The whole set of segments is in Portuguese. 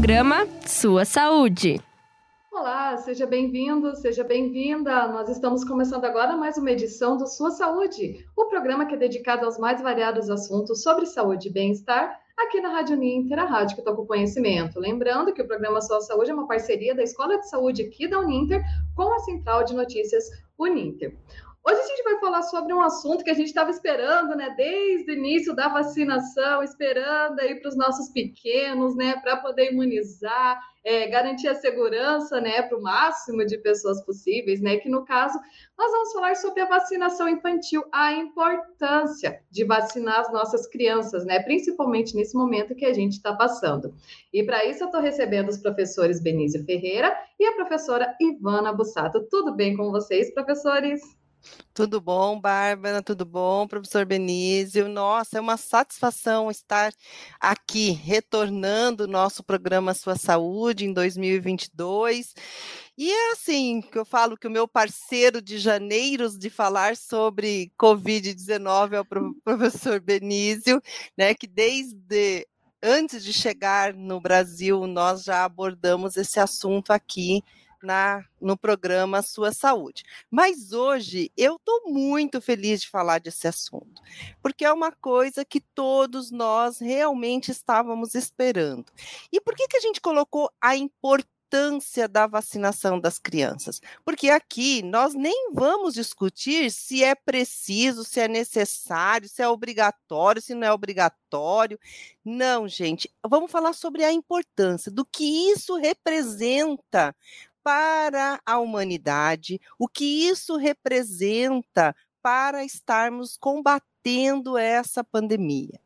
Programa Sua Saúde. Olá, seja bem-vindo, seja bem-vinda. Nós estamos começando agora mais uma edição do Sua Saúde, o programa que é dedicado aos mais variados assuntos sobre saúde e bem-estar aqui na Rádio Uninter, a rádio que toca o conhecimento. Lembrando que o programa Sua Saúde é uma parceria da Escola de Saúde aqui da Uninter com a Central de Notícias Uninter. Hoje a gente vai falar sobre um assunto que a gente estava esperando, né, desde o início da vacinação, esperando aí para os nossos pequenos, né, para poder imunizar, é, garantir a segurança, né, para o máximo de pessoas possíveis, né, que no caso nós vamos falar sobre a vacinação infantil, a importância de vacinar as nossas crianças, né, principalmente nesse momento que a gente está passando. E para isso eu estou recebendo os professores Benício Ferreira e a professora Ivana Bussato. Tudo bem com vocês, professores? Tudo bom, Bárbara? Tudo bom, professor Benício? Nossa, é uma satisfação estar aqui, retornando o nosso programa Sua Saúde em 2022. E é assim que eu falo que o meu parceiro de janeiros de falar sobre Covid-19 é o professor Benício, né, que desde antes de chegar no Brasil, nós já abordamos esse assunto aqui na, no programa Sua Saúde. Mas hoje eu estou muito feliz de falar desse assunto, porque é uma coisa que todos nós realmente estávamos esperando. E por que, que a gente colocou a importância? importância da vacinação das crianças, porque aqui nós nem vamos discutir se é preciso, se é necessário, se é obrigatório, se não é obrigatório. Não, gente, vamos falar sobre a importância do que isso representa para a humanidade, o que isso representa para estarmos combatendo essa pandemia.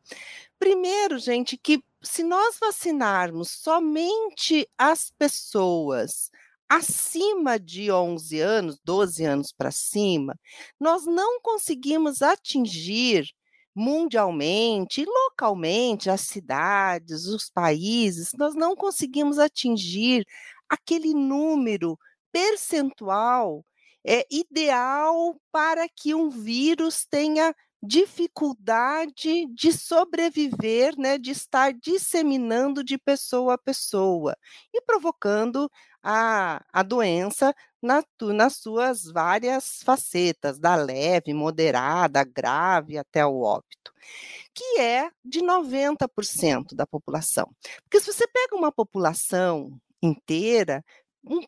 Primeiro, gente, que se nós vacinarmos somente as pessoas acima de 11 anos, 12 anos para cima, nós não conseguimos atingir mundialmente, localmente, as cidades, os países, nós não conseguimos atingir aquele número percentual é ideal para que um vírus tenha dificuldade de sobreviver, né, de estar disseminando de pessoa a pessoa e provocando a, a doença na, nas suas várias facetas, da leve, moderada, grave até o óbito, que é de 90% da população. Porque se você pega uma população inteira, um,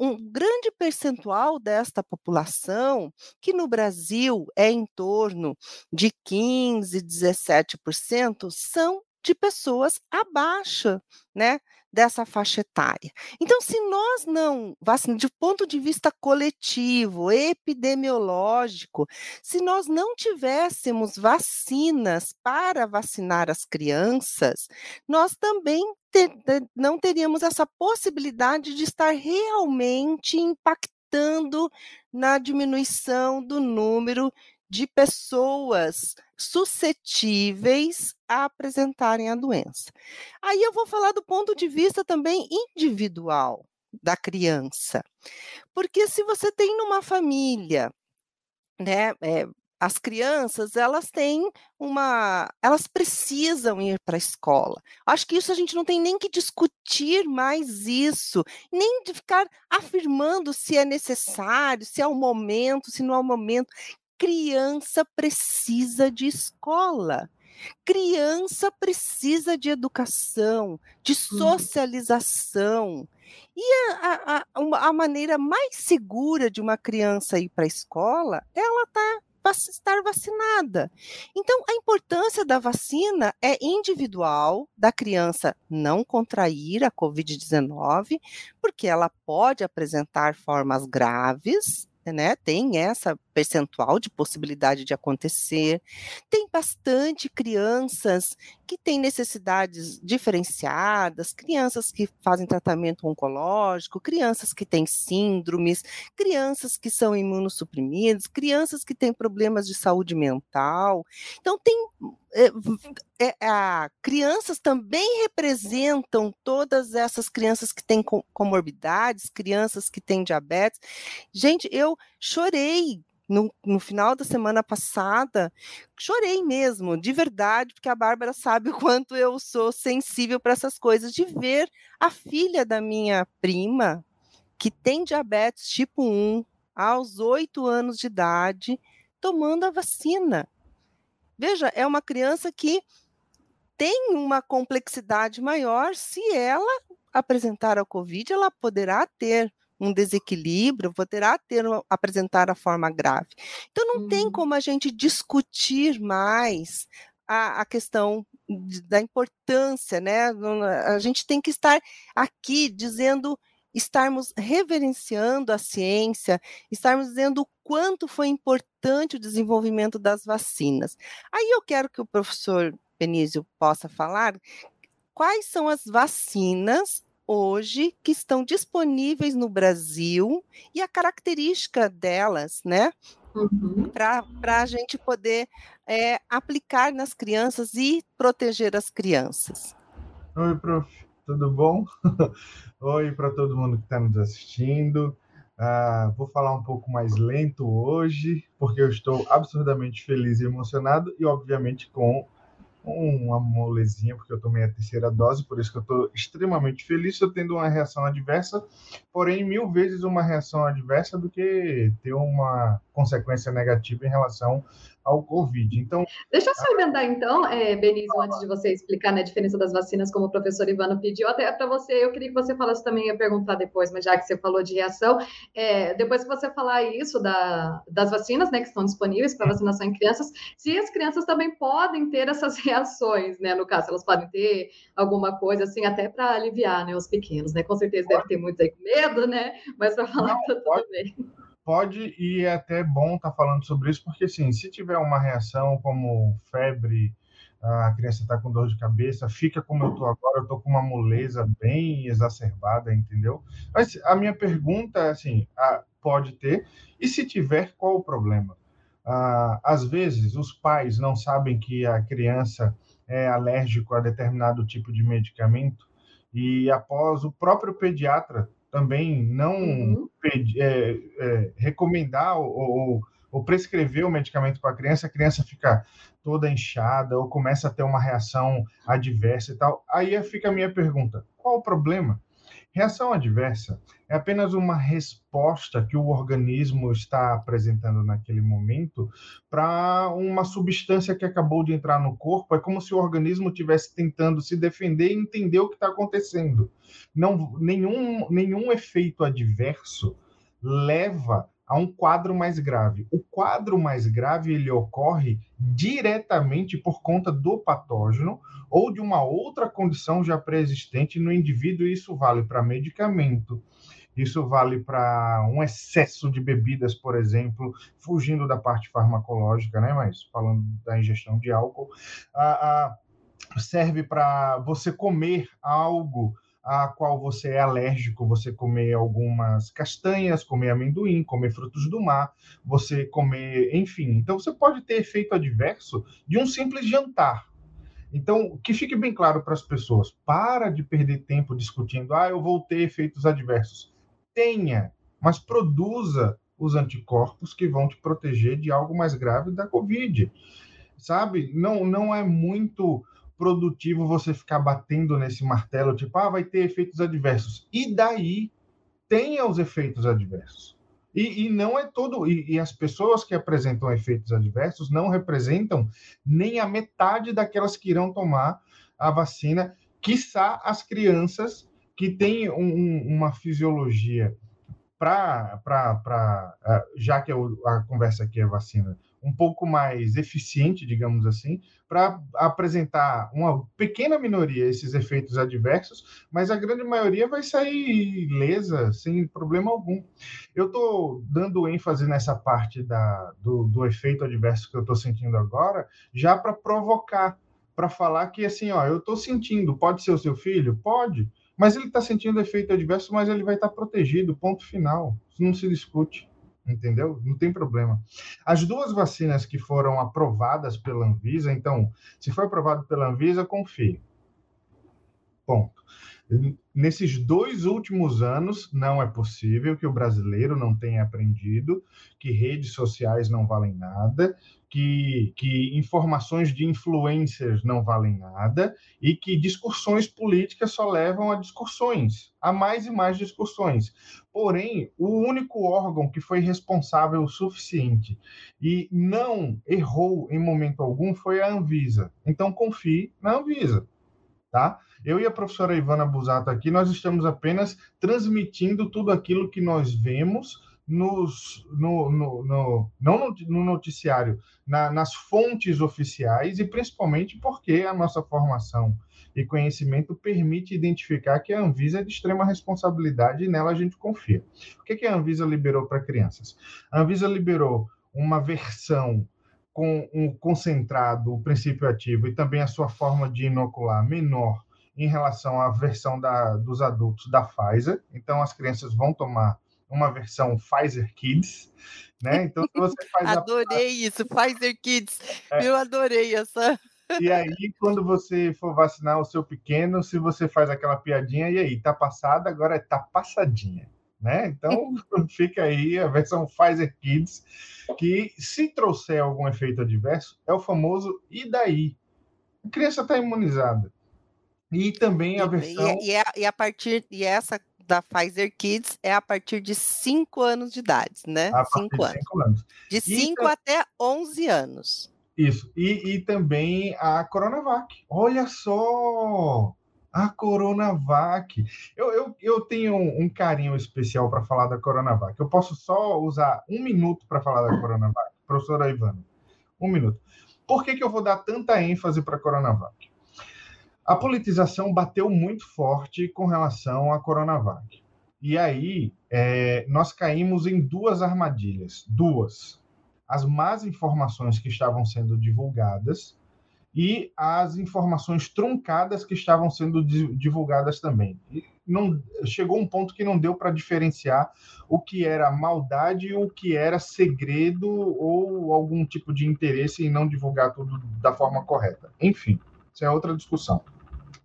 um, grande percentual desta população, que no Brasil é em torno de 15, 17%, são de pessoas abaixo, né, dessa faixa etária. Então, se nós não vacinamos, de ponto de vista coletivo, epidemiológico, se nós não tivéssemos vacinas para vacinar as crianças, nós também ter, não teríamos essa possibilidade de estar realmente impactando na diminuição do número de pessoas suscetíveis a apresentarem a doença. Aí eu vou falar do ponto de vista também individual da criança. Porque se você tem numa família, né, é, as crianças, elas têm uma. Elas precisam ir para a escola. Acho que isso a gente não tem nem que discutir mais isso, nem de ficar afirmando se é necessário, se é o momento, se não é o momento. Criança precisa de escola. Criança precisa de educação, de uhum. socialização. E a, a, a maneira mais segura de uma criança ir para a escola, ela está estar vacinada. Então, a importância da vacina é individual, da criança não contrair a Covid-19, porque ela pode apresentar formas graves, né? Tem essa percentual de possibilidade de acontecer. Tem bastante crianças que têm necessidades diferenciadas, crianças que fazem tratamento oncológico, crianças que têm síndromes, crianças que são imunossuprimidas, crianças que têm problemas de saúde mental. Então, tem é, é, a, crianças também representam todas essas crianças que têm comorbidades, crianças que têm diabetes. Gente, eu chorei no, no, final da semana passada, chorei mesmo, de verdade, porque a Bárbara sabe o quanto eu sou sensível para essas coisas, de ver a filha da minha prima, que tem diabetes tipo 1, aos oito anos de idade, tomando a vacina. Veja, é uma criança que tem uma complexidade maior. Se ela apresentar a Covid, ela poderá ter um desequilíbrio, poderá ter apresentar a forma grave. Então não hum. tem como a gente discutir mais a, a questão de, da importância, né? A gente tem que estar aqui dizendo estarmos reverenciando a ciência, estarmos dizendo o quanto foi importante o desenvolvimento das vacinas. Aí eu quero que o professor Benício possa falar quais são as vacinas hoje que estão disponíveis no Brasil e a característica delas, né? Uhum. Para a gente poder é, aplicar nas crianças e proteger as crianças. Oi, prof, tudo bom? Oi para todo mundo que está nos assistindo. Uh, vou falar um pouco mais lento hoje, porque eu estou absurdamente feliz e emocionado, e obviamente com uma molezinha, porque eu tomei a terceira dose, por isso que eu estou extremamente feliz. Estou tendo uma reação adversa, porém, mil vezes uma reação adversa do que ter uma consequência negativa em relação ao Covid. Então, deixa eu só emendar então, é, Benício, antes de você explicar né, a diferença das vacinas, como o professor Ivano pediu, até para você, eu queria que você falasse também, ia perguntar depois, mas já que você falou de reação, é, depois que você falar isso da, das vacinas, né, que estão disponíveis para vacinação em crianças, se as crianças também podem ter essas reações, né, no caso, elas podem ter alguma coisa assim, até para aliviar, né, os pequenos, né, com certeza deve ter muitos aí com medo, né, mas para falar Não, tá tudo pode. bem pode e é até bom estar tá falando sobre isso, porque assim, se tiver uma reação como febre, a criança está com dor de cabeça, fica como eu estou agora, eu estou com uma moleza bem exacerbada, entendeu? Mas a minha pergunta é assim, pode ter, e se tiver, qual o problema? às vezes, os pais não sabem que a criança é alérgico a determinado tipo de medicamento, e após o próprio pediatra também não uhum. é, é, recomendar ou, ou, prescrever o medicamento para a criança, a criança fica toda inchada ou começa a ter uma reação adversa e tal. Aí fica a minha pergunta: qual o problema? Reação adversa é apenas uma resposta que o organismo está apresentando naquele momento para uma substância que acabou de entrar no corpo. É como se o organismo estivesse tentando se defender e entender o que está acontecendo. Não, nenhum, nenhum efeito adverso leva a um quadro mais grave. O quadro mais grave ele ocorre diretamente por conta do patógeno ou de uma outra condição já pré-existente no indivíduo, e isso vale para medicamento, isso vale para um excesso de bebidas, por exemplo, fugindo da parte farmacológica, né? Mas falando da ingestão de álcool, ah, ah, serve para você comer algo a qual você é alérgico, você comer algumas castanhas, comer amendoim, comer frutos do mar, você comer, enfim. Então você pode ter efeito adverso de um simples jantar. Então, que fique bem claro para as pessoas, para de perder tempo discutindo, ah, eu vou ter efeitos adversos. Tenha, mas produza os anticorpos que vão te proteger de algo mais grave da Covid. Sabe? Não, não é muito produtivo você ficar batendo nesse martelo, tipo, ah, vai ter efeitos adversos. E daí tenha os efeitos adversos. E, e não é todo. E, e, as pessoas que apresentam efeitos adversos não representam nem a metade daquelas que irão tomar a vacina, quiçá as crianças que têm um, uma fisiologia para. Ah, já que a conversa aqui é vacina, um pouco mais eficiente, digamos assim, para apresentar uma pequena minoria esses efeitos adversos, mas a grande maioria vai sair ilesa, sem problema algum. Eu estou dando ênfase nessa parte da, do, do efeito adverso que eu estou sentindo agora, já para provocar, para falar que assim, ó, eu estou sentindo, pode ser o seu filho? Pode, mas ele está sentindo efeito adverso, mas ele vai estar tá protegido, ponto final. Não se discute entendeu? Não tem problema. As duas vacinas que foram aprovadas pela Anvisa, então, se foi aprovado pela Anvisa, confie. Ponto. Nesses dois últimos anos, não é possível que o brasileiro não tenha aprendido que redes sociais não valem nada, que, que informações de influencers não valem nada e que discussões políticas só levam a discussões, a mais e mais discussões. Porém, o único órgão que foi responsável o suficiente e não errou em momento algum foi a Anvisa. Então, confie na Anvisa. Tá? Eu e a professora Ivana Busato aqui, nós estamos apenas transmitindo tudo aquilo que nós vemos nos, no, no, no, não no noticiário, na, nas fontes oficiais e principalmente porque a nossa formação e conhecimento permite identificar que a Anvisa é de extrema responsabilidade e nela a gente confia. O que, que a Anvisa liberou para crianças? A Anvisa liberou uma versão com um concentrado, o princípio ativo e também a sua forma de inocular menor em relação à versão da, dos adultos da Pfizer. Então, as crianças vão tomar uma versão Pfizer Kids, né? Então, se você faz Adorei a... isso, Pfizer Kids. É. Eu adorei essa. E aí, quando você for vacinar o seu pequeno, se você faz aquela piadinha, e aí, tá passada, agora tá passadinha, né? Então, fica aí a versão Pfizer Kids, que se trouxer algum efeito adverso, é o famoso e daí? A criança está imunizada. E também a versão. E, e, a, e a partir. E essa da Pfizer Kids é a partir de 5 anos de idade, né? 5 anos. anos. De 5 até 11 anos. Isso. E, e também a Coronavac. Olha só! A Coronavac. Eu, eu, eu tenho um carinho especial para falar da Coronavac. Eu posso só usar um minuto para falar da Coronavac, professora Ivana. Um minuto. Por que, que eu vou dar tanta ênfase para a Coronavac? A politização bateu muito forte com relação à Coronavac. E aí, é, nós caímos em duas armadilhas. Duas. As más informações que estavam sendo divulgadas e as informações truncadas que estavam sendo divulgadas também. E não, chegou um ponto que não deu para diferenciar o que era maldade e o que era segredo ou algum tipo de interesse em não divulgar tudo da forma correta. Enfim, isso é outra discussão.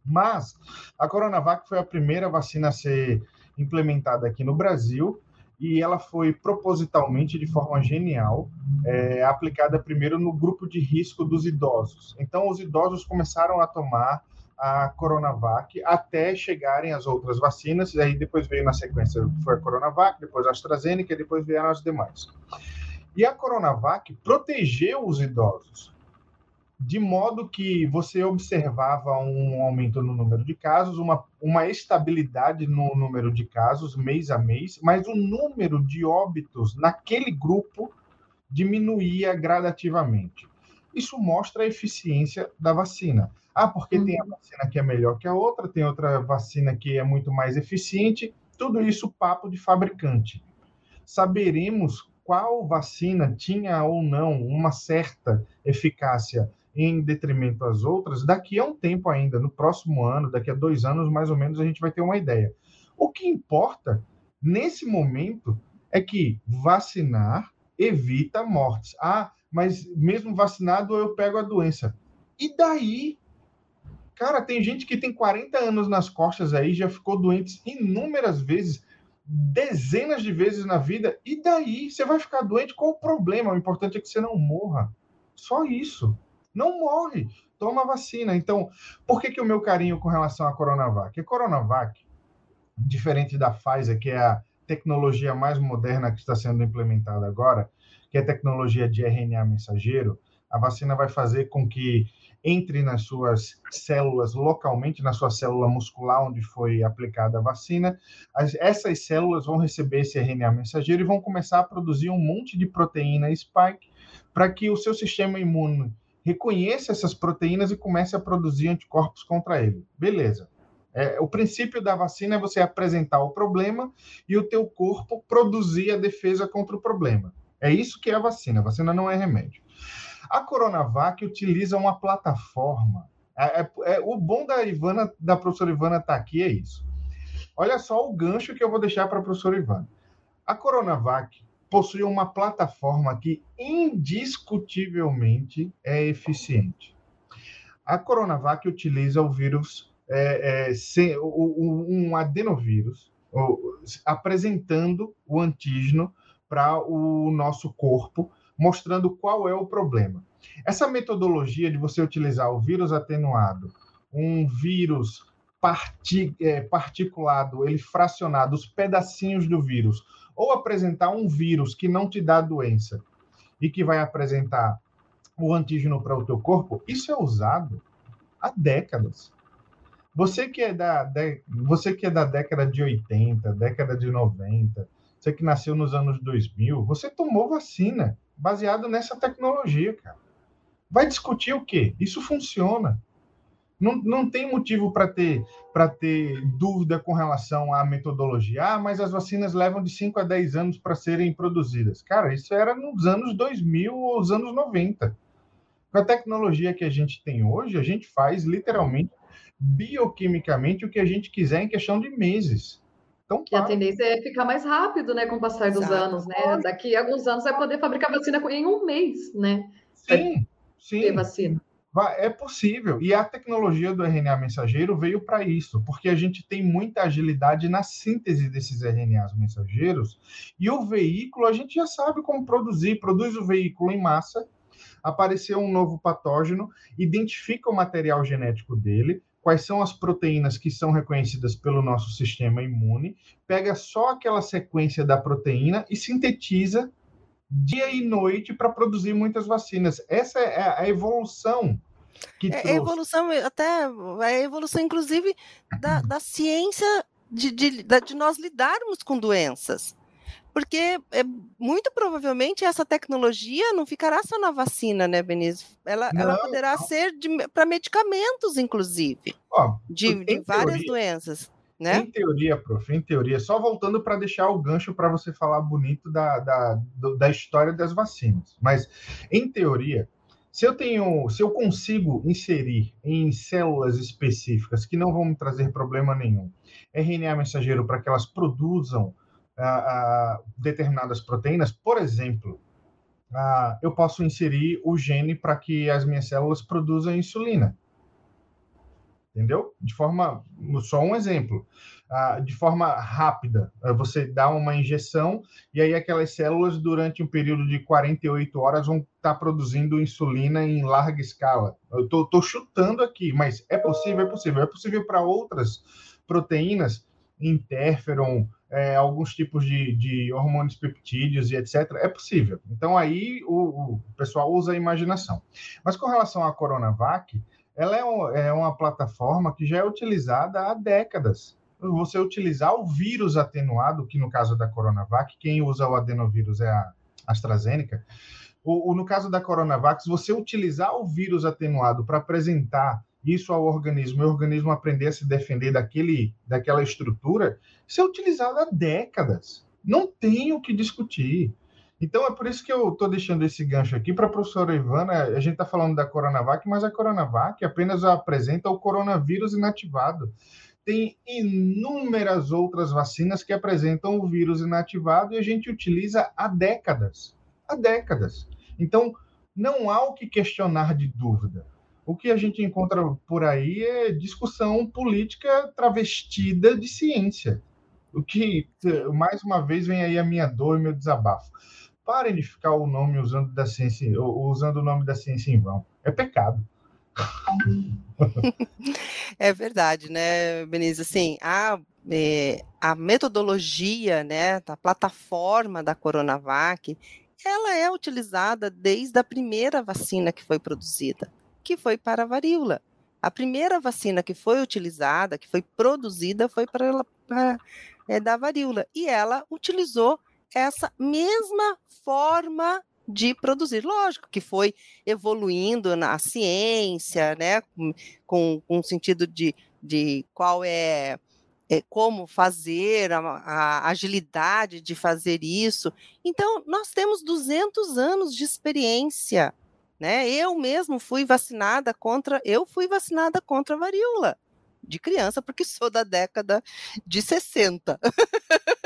Mas a Coronavac foi a primeira vacina a ser implementada aqui no Brasil e ela foi propositalmente, de forma genial, é, aplicada primeiro no grupo de risco dos idosos. Então, os idosos começaram a tomar a Coronavac até chegarem as outras vacinas, e aí depois veio na sequência, foi a Coronavac, depois a AstraZeneca, depois vieram as demais. E a Coronavac protegeu os idosos de modo que você observava um aumento no número de casos, uma, uma estabilidade no número de casos mês a mês, mas o número de óbitos naquele grupo diminuía gradativamente. Isso mostra a eficiência da vacina. Ah, porque uhum. tem a uhum. vacina que é melhor que a outra, tem outra vacina que é muito mais eficiente. Tudo isso papo de fabricante. Saberemos qual vacina tinha ou não uma certa eficácia em detrimento às outras, daqui a um tempo ainda, no próximo ano, daqui a dois anos, mais ou menos, a gente vai ter uma ideia. O que importa, nesse momento, é que vacinar evita mortes. Ah, mas mesmo vacinado eu pego a doença. E daí? Cara, tem gente que tem 40 anos nas costas aí, já ficou doente inúmeras vezes, dezenas de vezes na vida, e daí? Você vai ficar doente? Qual o problema? O importante é que você não morra. Só isso não morre, toma vacina. Então, por que, que o meu carinho com relação à Coronavac? A Coronavac, diferente da Pfizer, que é a tecnologia mais moderna que está sendo implementada agora, que é a tecnologia de RNA mensageiro, a vacina vai fazer com que entre nas suas células localmente, na sua célula muscular onde foi aplicada a vacina. As, essas células vão receber esse RNA mensageiro e vão começar a produzir um monte de proteína spike para que o seu sistema imune reconheça essas proteínas e comece a produzir anticorpos contra ele. Beleza. É, o princípio da vacina é você apresentar o problema e o teu corpo produzir a defesa contra o problema. É isso que é a vacina. A vacina não é remédio. A Coronavac utiliza uma plataforma. É, é, é o bom da Ivana, da professora Ivana estar tá aqui é isso. Olha só o gancho que eu vou deixar para a professora Ivana. A Coronavac possui uma plataforma que indiscutivelmente é eficiente. A Coronavac utiliza o vírus é, é, sem, um adenovírus apresentando o antígeno para o nosso corpo, mostrando qual é o problema. Essa metodologia de você utilizar o vírus atenuado, um vírus parti, é, particulado, ele fracionado, os pedacinhos do vírus, ou apresentar um vírus que não te dá doença e que vai apresentar o antígeno para o teu corpo, isso é usado há décadas. Você que é da, de, você que é da década de 80, década de 90, você que nasceu nos anos 2000, você tomou vacina baseado nessa tecnologia, cara. Vai discutir o quê? Isso funciona. Não, não tem motivo para ter, ter dúvida com relação à metodologia. Ah, mas as vacinas levam de 5 a 10 anos para serem produzidas. Cara, isso era nos anos 2000 ou os anos 90. Com a tecnologia que a gente tem hoje, a gente faz literalmente bioquimicamente o que a gente quiser em questão de meses. Então, e a tendência é ficar mais rápido, né, com o passar dos Exato. anos, né? Daqui a alguns anos vai poder fabricar vacina em um mês, né? Sim, sim. Ter vacina. É possível. E a tecnologia do RNA mensageiro veio para isso, porque a gente tem muita agilidade na síntese desses RNAs mensageiros. E o veículo, a gente já sabe como produzir. Produz o veículo em massa, apareceu um novo patógeno, identifica o material genético dele, quais são as proteínas que são reconhecidas pelo nosso sistema imune, pega só aquela sequência da proteína e sintetiza dia e noite para produzir muitas vacinas. Essa é a evolução que é, a evolução, até a evolução, inclusive, da, da ciência de, de, de nós lidarmos com doenças. Porque é, muito provavelmente essa tecnologia não ficará só na vacina, né, Benício? Ela, não, ela poderá não. ser para medicamentos, inclusive, Ó, de, de várias teoria, doenças. Né? Em teoria, prof, em teoria, só voltando para deixar o gancho para você falar bonito da, da, da história das vacinas. Mas, em teoria, se eu tenho, se eu consigo inserir em células específicas que não vão me trazer problema nenhum, RNA mensageiro para que elas produzam determinadas proteínas, por exemplo, eu posso inserir o gene para que as minhas células produzam insulina entendeu? De forma, só um exemplo, de forma rápida. Uh, você dá uma injeção e aí aquelas células, durante um período de 48 horas, vão estar tá produzindo insulina em larga escala. Eu estou chutando aqui, mas é possível, é possível. É possível para outras proteínas, interferon, é, alguns tipos de, de hormônios peptídeos e etc. É possível. Então aí o, o pessoal usa a imaginação. Mas com relação à Coronavac, ela é, um, é uma plataforma que já é utilizada há décadas. Você utilizar o vírus atenuado, que no caso da Coronavac, quem usa o adenovírus é a AstraZeneca. O, o, no caso da Coronavac, você utilizar o vírus atenuado para apresentar isso ao organismo e o organismo aprender a se defender daquele, daquela estrutura, isso é utilizado há décadas. Não tem o que discutir. Então é por isso que eu estou deixando esse gancho aqui para a professora Ivana. A gente está falando da Coronavac, mas a Coronavac apenas apresenta o coronavírus inativado. Tem inúmeras outras vacinas que apresentam o vírus inativado e a gente utiliza há décadas. Há décadas. Então, não há o que questionar de dúvida. O que a gente encontra por aí é discussão política travestida de ciência. O que, mais uma vez, vem aí a minha dor e meu desabafo parem de ficar o nome usando da ciência, usando o nome da ciência em vão. É pecado. É verdade, né, Benício? Assim, a, é, a metodologia, né, da plataforma da Coronavac, ela é utilizada desde a primeira vacina que foi produzida, que foi para a varíola. A primeira vacina que foi utilizada, que foi produzida, foi para, para é, da varíola. E ela utilizou essa mesma forma de produzir. Lógico que foi evoluindo na ciência, né, com, um sentido de, de qual é, é como fazer, a, a, agilidade de fazer isso. Então, nós temos 200 anos de experiência. Né? Eu mesmo fui vacinada contra, eu fui vacinada contra a varíola de criança, porque sou da década de 60.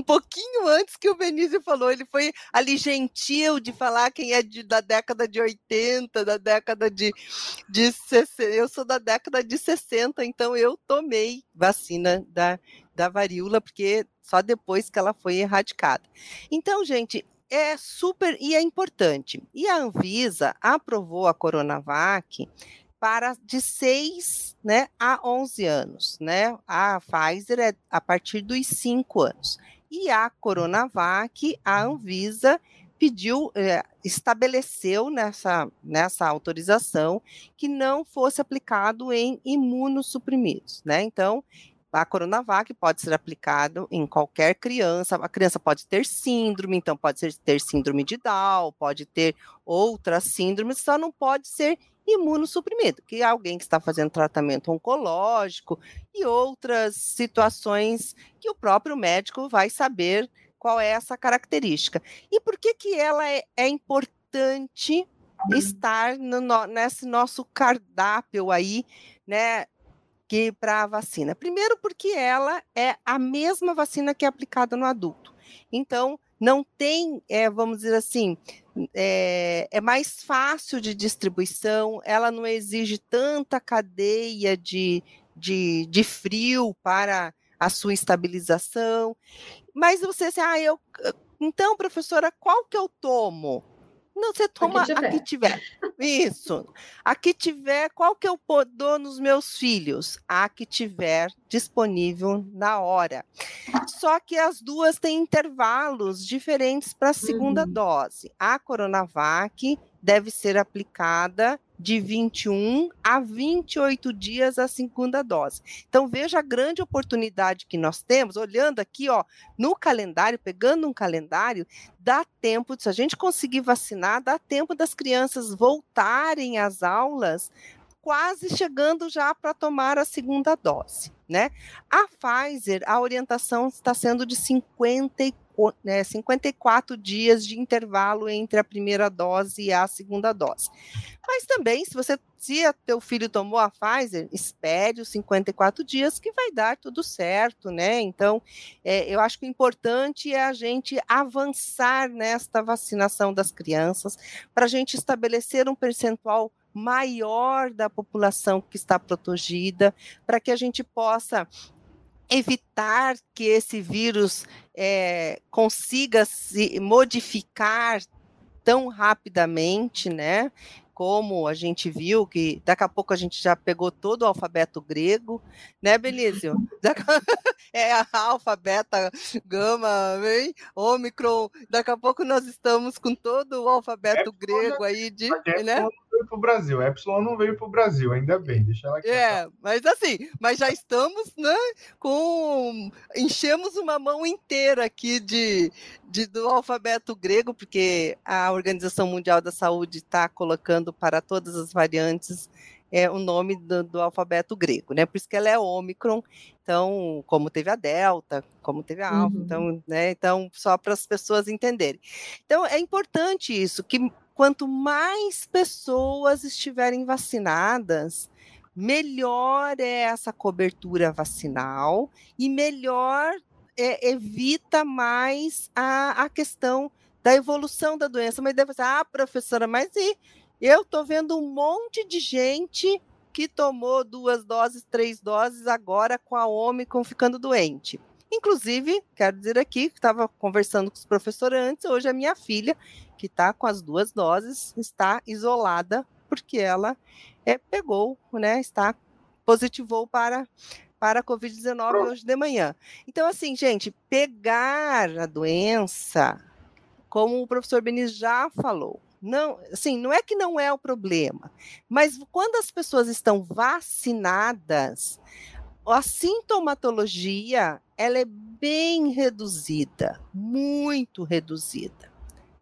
um pouquinho antes que o Benício falou. Ele foi ali gentil de falar quem é de, da década de 80, da década de, de 60. Eu sou da década de 60, então eu tomei vacina da, da varíola, porque só depois que ela foi erradicada. Então, gente, é super e é importante. E a Anvisa aprovou a Coronavac para de 6 né, a 11 anos. Né? A Pfizer é a partir dos 5 anos. E a Coronavac, a Anvisa pediu, é, estabeleceu nessa, nessa autorização que não fosse aplicado em imunossuprimidos, né? Então, a Coronavac pode ser aplicado em qualquer criança. A criança pode ter síndrome, então pode ser, ter síndrome de Down, pode ter outras síndromes, só não pode ser imunossuprimido, que é alguém que está fazendo tratamento oncológico e outras situações que o próprio médico vai saber qual é essa característica. E por que, que ela é, é importante estar no, no, nesse nosso cardápio aí, né? Que para a vacina. Primeiro, porque ela é a mesma vacina que é aplicada no adulto. Então, não tem, é, vamos dizer assim, é, é, mais fácil de distribuição, ela não exige tanta cadeia de, de, de frio para a sua estabilização. Mas você assim, ah, eu. Então, professora, qual que eu tomo? Não, você toma a que tiver. Isso. A que tiver, qual que eu dou nos meus filhos? A que tiver disponível na hora. Só que as duas têm intervalos diferentes para a segunda uhum. dose. A Coronavac deve ser aplicada de 21 a 28 dias a segunda dose. Então veja a grande oportunidade que nós temos, olhando aqui, ó, no calendário, pegando um calendário, dá tempo, se a gente conseguir vacinar, dá tempo das crianças voltarem às aulas quase chegando já para tomar a segunda dose, né? A Pfizer, a orientação está sendo de 54 né, 54 dias de intervalo entre a primeira dose e a segunda dose. Mas também, se você se teu filho tomou a Pfizer, espere os 54 dias que vai dar tudo certo, né? Então, é, eu acho que o importante é a gente avançar nesta vacinação das crianças para a gente estabelecer um percentual maior da população que está protegida, para que a gente possa evitar que esse vírus é, consiga se modificar tão rapidamente, né? Como a gente viu que daqui a pouco a gente já pegou todo o alfabeto grego, né, Benício? é a alfa, beta, gama, vem, ômicron. Daqui a pouco nós estamos com todo o alfabeto é, grego aí de, né? Veio para o Brasil. A Epsilon não veio para o Brasil, ainda bem, deixa ela aqui. É, mas assim, mas já estamos, né, com... Enchemos uma mão inteira aqui de, de, do alfabeto grego, porque a Organização Mundial da Saúde está colocando para todas as variantes é o nome do, do, alfabeto grego, né? Por isso que ela é Ômicron, então, como teve a Delta, como teve a Alfa, uhum. então, né? Então, só para as pessoas entenderem. Então, é importante isso, que quanto mais pessoas estiverem vacinadas, melhor é essa cobertura vacinal e melhor é, evita mais a, a questão da evolução da doença. Mas deve ser, ah, professora, mas e eu estou vendo um monte de gente que tomou duas doses, três doses, agora com a Omicron ficando doente. Inclusive, quero dizer aqui que estava conversando com os professores antes, hoje a minha filha que está com as duas doses está isolada porque ela é, pegou, né, está positivou para para a Covid-19 hoje de manhã. Então, assim, gente, pegar a doença, como o professor Benis já falou, não, assim, não é que não é o problema, mas quando as pessoas estão vacinadas, a sintomatologia ela é bem reduzida, muito reduzida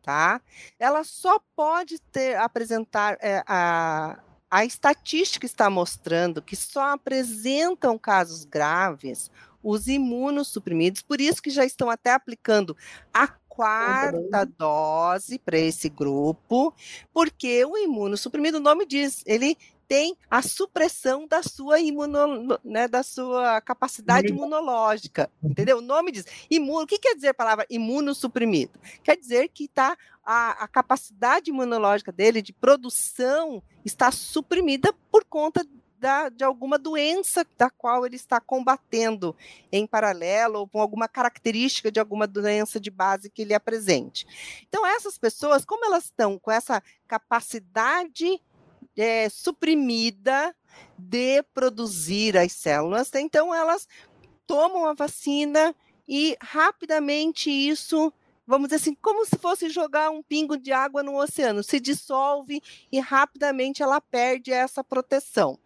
tá? Ela só pode ter apresentar é, a a estatística está mostrando que só apresentam casos graves os imunossuprimidos, por isso que já estão até aplicando a quarta dose para esse grupo, porque o imunossuprimido, o nome diz, ele tem a supressão da sua imuno, né, da sua capacidade imunológica, uhum. entendeu? O nome diz imuno. O que quer dizer a palavra imunossuprimido? Quer dizer que tá a, a capacidade imunológica dele de produção está suprimida por conta da, de alguma doença da qual ele está combatendo em paralelo, ou com alguma característica de alguma doença de base que ele apresente. Então, essas pessoas, como elas estão com essa capacidade é, suprimida de produzir as células, então elas tomam a vacina e rapidamente isso vamos dizer assim, como se fosse jogar um pingo de água no oceano, se dissolve e rapidamente ela perde essa proteção.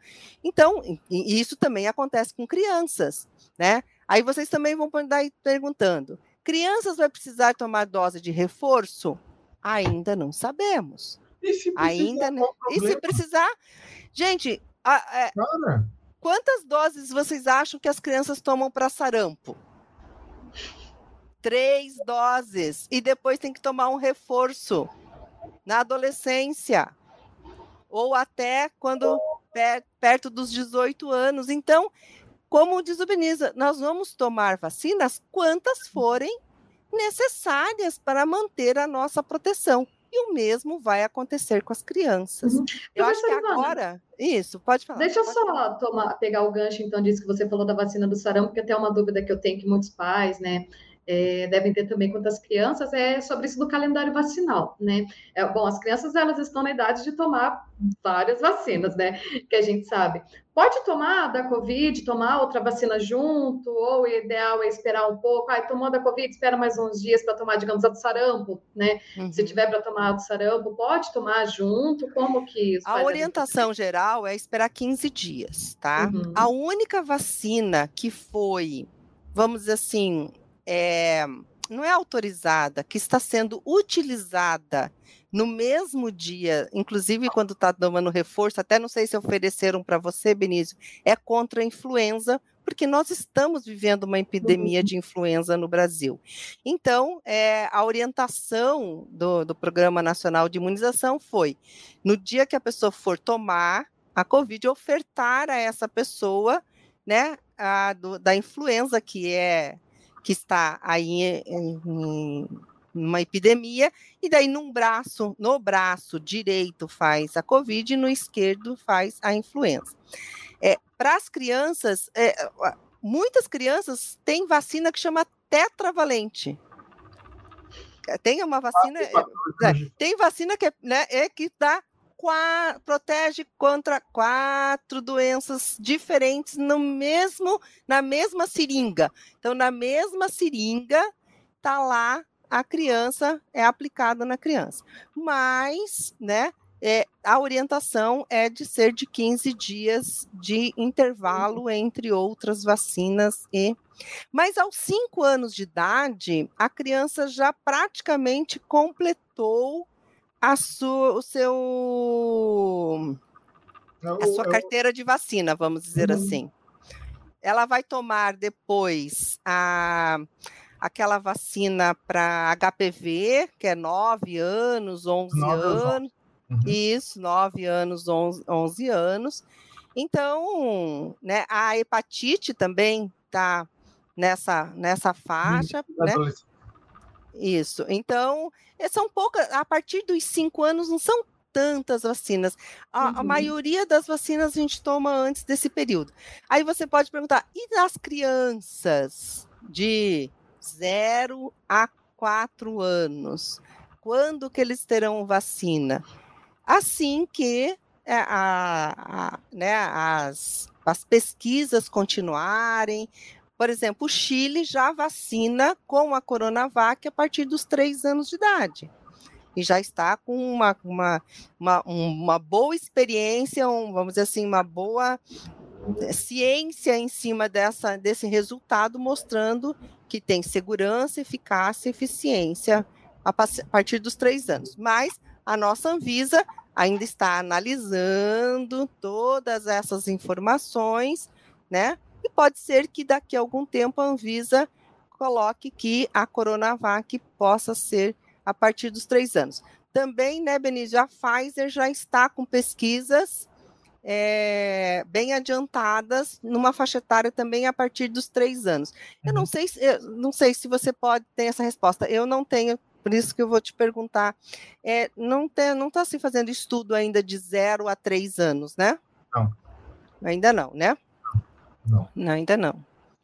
Então, isso também acontece com crianças, né? Aí vocês também vão estar perguntando: crianças vai precisar tomar dose de reforço? Ainda não sabemos. E se Ainda não. E se precisar, gente, a, a, é, quantas doses vocês acham que as crianças tomam para sarampo? três doses e depois tem que tomar um reforço na adolescência ou até quando perto dos 18 anos. Então, como diz o Beniza, nós vamos tomar vacinas quantas forem necessárias para manter a nossa proteção. E o mesmo vai acontecer com as crianças. Uhum. Eu acho que agora. Isso, pode falar. Deixa eu só falar. Tomar, pegar o gancho, então, disso que você falou da vacina do sarampo, porque até uma dúvida que eu tenho que muitos pais, né? É, devem ter também quantas crianças, é sobre isso do calendário vacinal, né? É, bom, as crianças, elas estão na idade de tomar várias vacinas, né? Que a gente sabe. Pode tomar da Covid, tomar outra vacina junto, ou o ideal é esperar um pouco. Ai, tomou da Covid, espera mais uns dias para tomar, digamos, a do sarampo, né? Uhum. Se tiver para tomar a do sarampo, pode tomar junto? Como que isso A orientação a geral é esperar 15 dias, tá? Uhum. A única vacina que foi, vamos dizer assim, é, não é autorizada, que está sendo utilizada no mesmo dia, inclusive quando está tomando reforço, até não sei se ofereceram para você, Benício, é contra a influenza, porque nós estamos vivendo uma epidemia uhum. de influenza no Brasil. Então, é, a orientação do, do Programa Nacional de Imunização foi: no dia que a pessoa for tomar a Covid, ofertar a essa pessoa né, a, do, da influenza, que é que está aí em, em uma epidemia, e daí num braço, no braço direito faz a Covid e no esquerdo faz a influenza. É, Para as crianças, é, muitas crianças têm vacina que chama tetravalente. Tem uma vacina, ah, é, tem vacina que, né, é que dá quatro, protege contra quatro doenças diferentes no mesmo na mesma seringa. Então, na mesma seringa tá lá a criança é aplicada na criança. Mas, né, é, a orientação é de ser de 15 dias de intervalo entre outras vacinas e. Mas aos 5 anos de idade, a criança já praticamente completou a sua, o seu a sua carteira de vacina, vamos dizer uhum. assim. Ela vai tomar depois a aquela vacina para HPV, que é 9 anos, 11 nove anos. Uhum. Isso, 9 anos, 11, 11 anos. Então, né, a hepatite também está nessa, nessa faixa, uhum. né? Isso. Então, eh, são poucas, a partir dos cinco anos não são tantas vacinas. A, uhum. a, maioria das vacinas a gente toma antes desse período. Aí você pode perguntar, e nas crianças de 0 a 4 anos? Quando que eles terão vacina? Assim que é, a, a, né, as, as pesquisas continuarem, por exemplo, o Chile já vacina com a Coronavac a partir dos três anos de idade. E já está com uma, uma, uma, uma boa experiência, um, vamos dizer assim, uma boa eh, ciência em cima dessa, desse resultado, mostrando que tem segurança, eficácia eficiência a partir dos três anos. Mas a nossa Anvisa ainda está analisando todas essas informações, né? E pode ser que daqui a algum tempo a Anvisa coloque que a Coronavac possa ser a partir dos três anos. Também, né, Benício, a Pfizer já está com pesquisas é, bem adiantadas numa faixa etária também a partir dos três anos. Eu não uhum. sei, se, eu não sei se você pode ter essa resposta. Eu não tenho, por isso que eu vou te perguntar. É, não está não tá se fazendo estudo ainda de zero a três anos, né? Não. Ainda não, né? Não. não ainda não.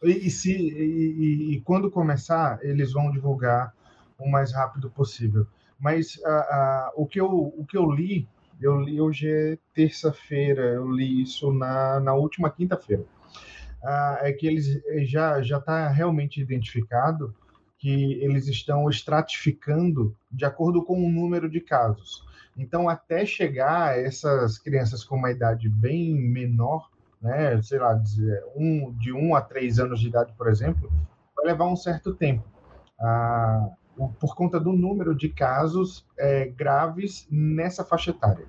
E, e se, e, e, quando começar, eles vão divulgar o mais rápido possível. Mas o, que eu, o que eu li, eu li hoje é terça-feira, eu li isso na, na última quinta-feira. é que eles eh, já já está realmente identificado que eles estão estratificando de acordo com o número de casos. Então, até chegar a essas crianças com uma idade bem menor, né, sei lá, um, de 1 um a 3 anos de idade, por exemplo, vai levar um certo tempo. Ah, por conta do número de casos é, graves nessa faixa etária.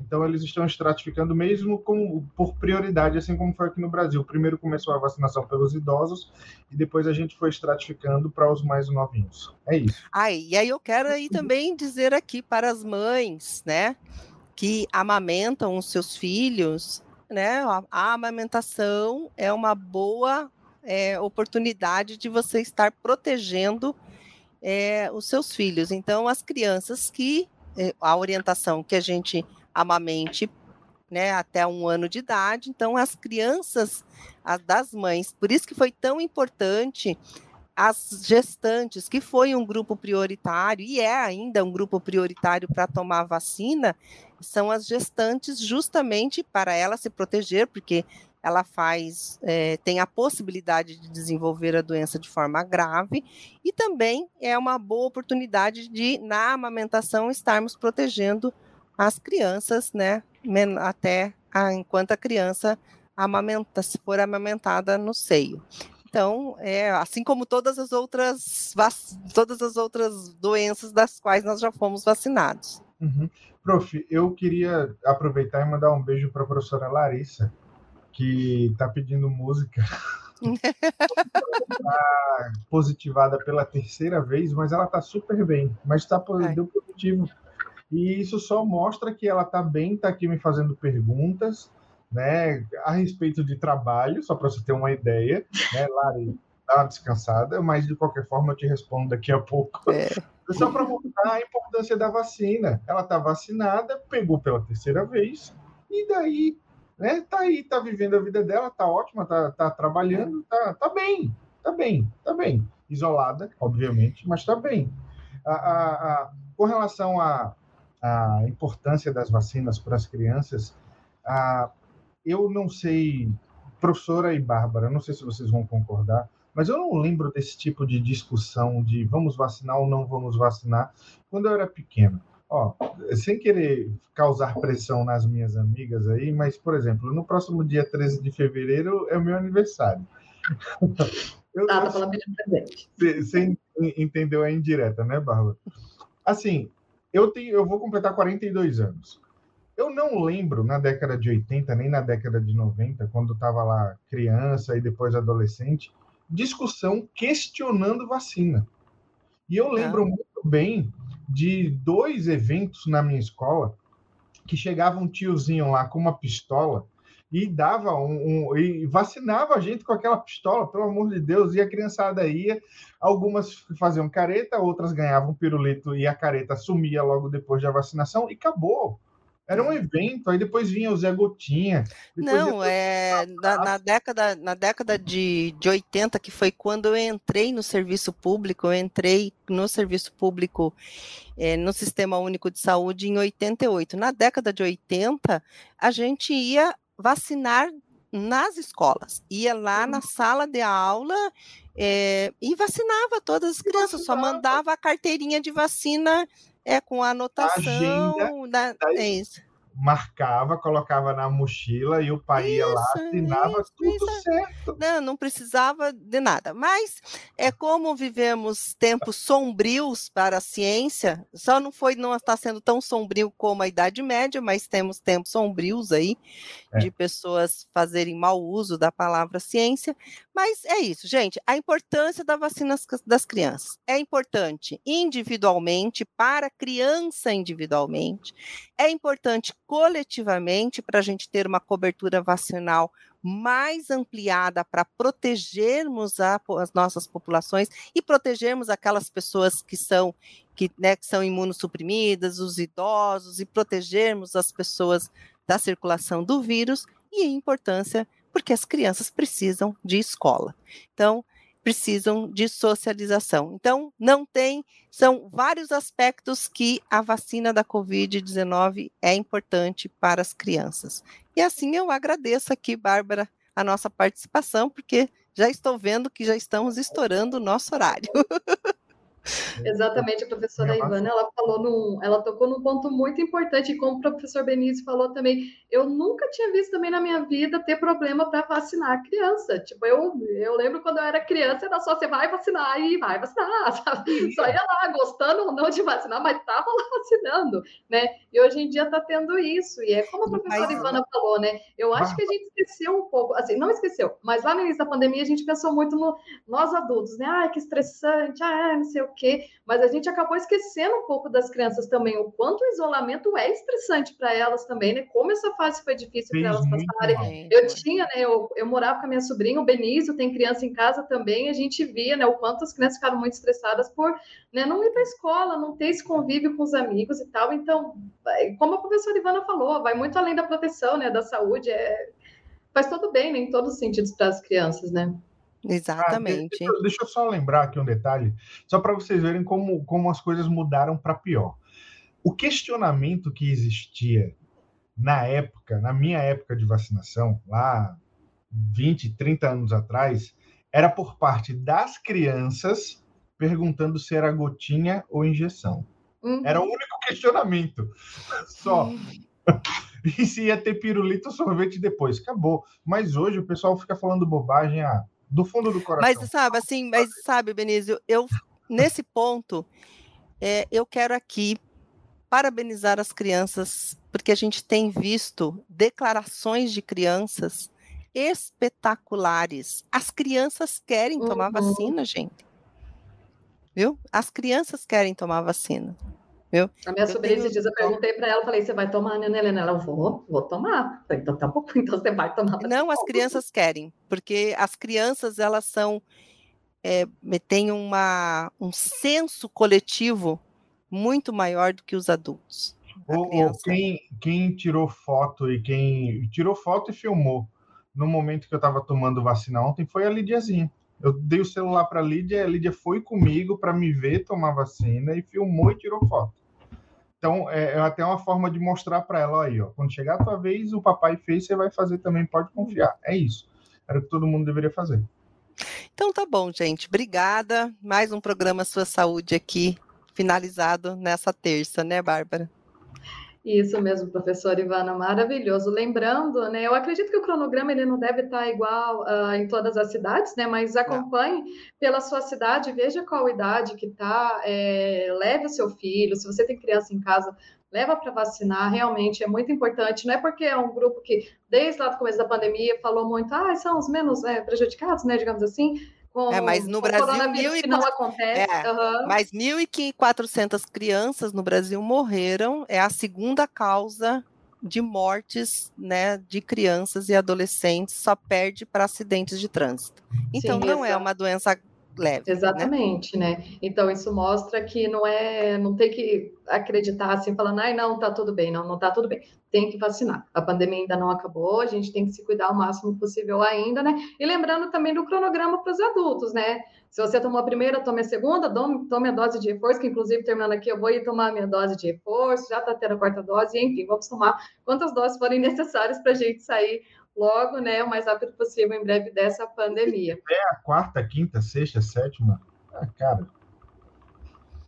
Então, eles estão estratificando mesmo com, por prioridade, assim como foi aqui no Brasil. Primeiro começou a vacinação pelos idosos e depois a gente foi estratificando para os mais novinhos. É isso. Ah, e aí eu quero aí também dizer aqui para as mães, né, que amamentam os seus filhos, né, a amamentação é uma boa é, oportunidade de você estar protegendo é, os seus filhos. Então, as crianças que é, a orientação que a gente amamente né, até um ano de idade. Então, as crianças as das mães, por isso que foi tão importante as gestantes, que foi um grupo prioritário e é ainda um grupo prioritário para tomar vacina, são as gestantes justamente para ela se proteger, porque ela faz, é, tem a possibilidade de desenvolver a doença de forma grave e também é uma boa oportunidade de, na amamentação, estarmos protegendo as crianças, né, até a, enquanto a criança amamenta, se for amamentada no seio. Então, é assim como todas as outras todas as outras doenças das quais nós já fomos vacinados. Uhum. Prof, eu queria aproveitar e mandar um beijo para a professora Larissa, que está pedindo música. tá positivada pela terceira vez, mas ela está super bem. Mas tá, deu positivo. E isso só mostra que ela está bem, está aqui me fazendo perguntas, né, a respeito de trabalho, só para você ter uma ideia, né, Lari, dá uma descansada, mas de qualquer forma eu te respondo daqui a pouco. É. Só para mostrar a importância da vacina. Ela está vacinada, pegou pela terceira vez, e daí né? Tá aí, tá vivendo a vida dela, tá ótima, tá, tá trabalhando, tá, tá bem, tá bem, tá bem. Isolada, obviamente, mas tá bem. A, a, a, com relação à a, importância das vacinas para as crianças, a, eu não sei, professora e Bárbara, não sei se vocês vão concordar, mas eu não lembro desse tipo de discussão de vamos vacinar ou não vamos vacinar quando eu era pequeno. Ó, sem querer causar pressão nas minhas amigas aí, mas, por exemplo, no próximo dia 13 de fevereiro é o meu aniversário. Eu, tá, tá falando presente. Você entendeu a indireta, né, Bárbara? Assim, eu, tenho, eu vou completar 42 anos. Eu não lembro na década de 80, nem na década de 90, quando estava lá criança e depois adolescente, discussão questionando vacina. E eu lembro ah. muito bem de dois eventos na minha escola que chegava um tiozinho lá com uma pistola e dava um, um, e vacinava a gente com aquela pistola, pelo amor de Deus, e a criançada ia, algumas faziam careta, outras ganhavam pirulito e a careta sumia logo depois da vacinação e acabou. Era um evento, aí depois vinha o Zé Gotinha. Não, é na, na, década, na década de, de 80, que foi quando eu entrei no serviço público, eu entrei no serviço público é, no Sistema Único de Saúde em 88. Na década de 80, a gente ia vacinar nas escolas, ia lá na sala de aula é, e vacinava todas as crianças, só mandava a carteirinha de vacina é, com a anotação. Da, é isso marcava, colocava na mochila e o pai isso, ia lá, assinava isso, tudo isso. certo. Não, não precisava de nada. Mas é como vivemos tempos sombrios para a ciência, só não foi, não está sendo tão sombrio como a Idade Média, mas temos tempos sombrios aí é. de pessoas fazerem mau uso da palavra ciência. Mas é isso, gente. A importância da vacina das crianças é importante individualmente, para a criança individualmente, é importante coletivamente para a gente ter uma cobertura vacinal mais ampliada para protegermos a, as nossas populações e protegermos aquelas pessoas que são que, né, que são imunossuprimidas, os idosos, e protegermos as pessoas da circulação do vírus e importância porque as crianças precisam de escola. Então, precisam de socialização. Então, não tem, são vários aspectos que a vacina da Covid-19 é importante para as crianças. E assim eu agradeço aqui, Bárbara, a nossa participação, porque já estou vendo que já estamos estourando o nosso horário. Exatamente, a professora Ivana, ela falou num, ela tocou num ponto muito importante, e como o professor Benício falou também, eu nunca tinha visto também na minha vida ter problema para vacinar a criança. Tipo, eu, eu lembro quando eu era criança, era só você vai vacinar e vai vacinar, sabe? Só ia lá, gostando ou não de vacinar, mas tava lá vacinando, né? E hoje em dia tá tendo isso, e é como a professora mas, Ivana falou, né? Eu acho que a gente esqueceu um pouco, assim, não esqueceu, mas lá no início da pandemia a gente pensou muito no nós adultos, né? Ah, que estressante, ah, não sei o quê, mas a gente acabou esquecendo um pouco das crianças também, o quanto o isolamento é estressante para elas também, né? Como essa fase foi difícil para elas passarem. Eu tinha, né? Eu, eu morava com a minha sobrinha, o Benício tem criança em casa também, a gente via, né? O quanto as crianças ficaram muito estressadas por né, não ir para a escola, não ter esse convívio com os amigos e tal. Então, como a professora Ivana falou, vai muito além da proteção, né? Da saúde, é faz todo bem, né, em todos os sentidos para as crianças, né? Exatamente. Ah, deixa, deixa, eu só lembrar aqui um detalhe, só para vocês verem como, como as coisas mudaram para pior. O questionamento que existia na época, na minha época de vacinação, lá 20, 30 anos atrás, era por parte das crianças perguntando se era gotinha ou injeção. Uhum. Era o único questionamento. Só. Uhum. e se ia ter pirulito ou sorvete depois. Acabou. Mas hoje o pessoal fica falando bobagem. Ah, do fundo do coração. Mas sabe, assim, mas sabe, Benício, eu nesse ponto é, eu quero aqui parabenizar as crianças, porque a gente tem visto declarações de crianças espetaculares. As crianças querem tomar uhum. vacina, gente. Viu? As crianças querem tomar vacina. Viu? A minha eu sobrinha tenho... esses dias eu perguntei para ela, falei, você vai tomar, né, Helena? Ela, vou, vou tomar. Falei, então tá bom, então você vai tomar. Não, as crianças querem, porque as crianças, elas são, é, têm uma, um senso coletivo muito maior do que os adultos. Ou, quem, quem tirou foto e quem tirou foto e filmou no momento que eu estava tomando vacina ontem foi a Lidiazinha. Eu dei o celular para a Lídia, a Lídia foi comigo para me ver tomar vacina e filmou e tirou foto. Então, é, é até uma forma de mostrar para ela, aí, ó, quando chegar a tua vez, o papai fez, você vai fazer também, pode confiar. É isso. Era o que todo mundo deveria fazer. Então tá bom, gente. Obrigada. Mais um programa Sua Saúde aqui, finalizado nessa terça, né, Bárbara? Isso mesmo, professor Ivana, maravilhoso. Lembrando, né, eu acredito que o cronograma ele não deve estar igual uh, em todas as cidades, né, mas acompanhe pela sua cidade, veja qual idade que está, é, leve o seu filho, se você tem criança em casa, leva para vacinar, realmente é muito importante, não é porque é um grupo que, desde lá do começo da pandemia, falou muito, ah, são os menos é, prejudicados, né, digamos assim, com, é, mas no Brasil mil e não acontece. É, uhum. Mas 1.400 crianças no Brasil morreram. É a segunda causa de mortes, né, de crianças e adolescentes. Só perde para acidentes de trânsito. Então Sim, não é uma doença leve. Né? Exatamente, né? né? Então isso mostra que não é, não tem que acreditar assim, falando, ai, não, tá tudo bem, não, não tá tudo bem. Tem que vacinar. A pandemia ainda não acabou, a gente tem que se cuidar o máximo possível ainda, né? E lembrando também do cronograma para os adultos, né? Se você tomou a primeira, tome a segunda, tome a dose de reforço, que inclusive terminando aqui, eu vou ir tomar a minha dose de reforço, já tá tendo a quarta dose, enfim, vamos tomar quantas doses forem necessárias para a gente sair logo, né, o mais rápido possível, em breve, dessa pandemia. É a quarta, quinta, sexta, sétima. Ah, cara.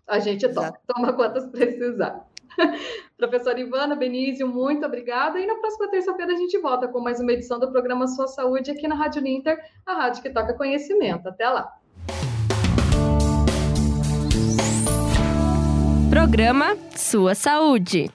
A gente toma, toma quantas precisar. Professora Ivana Benício, muito obrigada. E na próxima terça-feira a gente volta com mais uma edição do programa Sua Saúde aqui na Rádio Ninter, a rádio que toca conhecimento. Até lá. Programa Sua Saúde.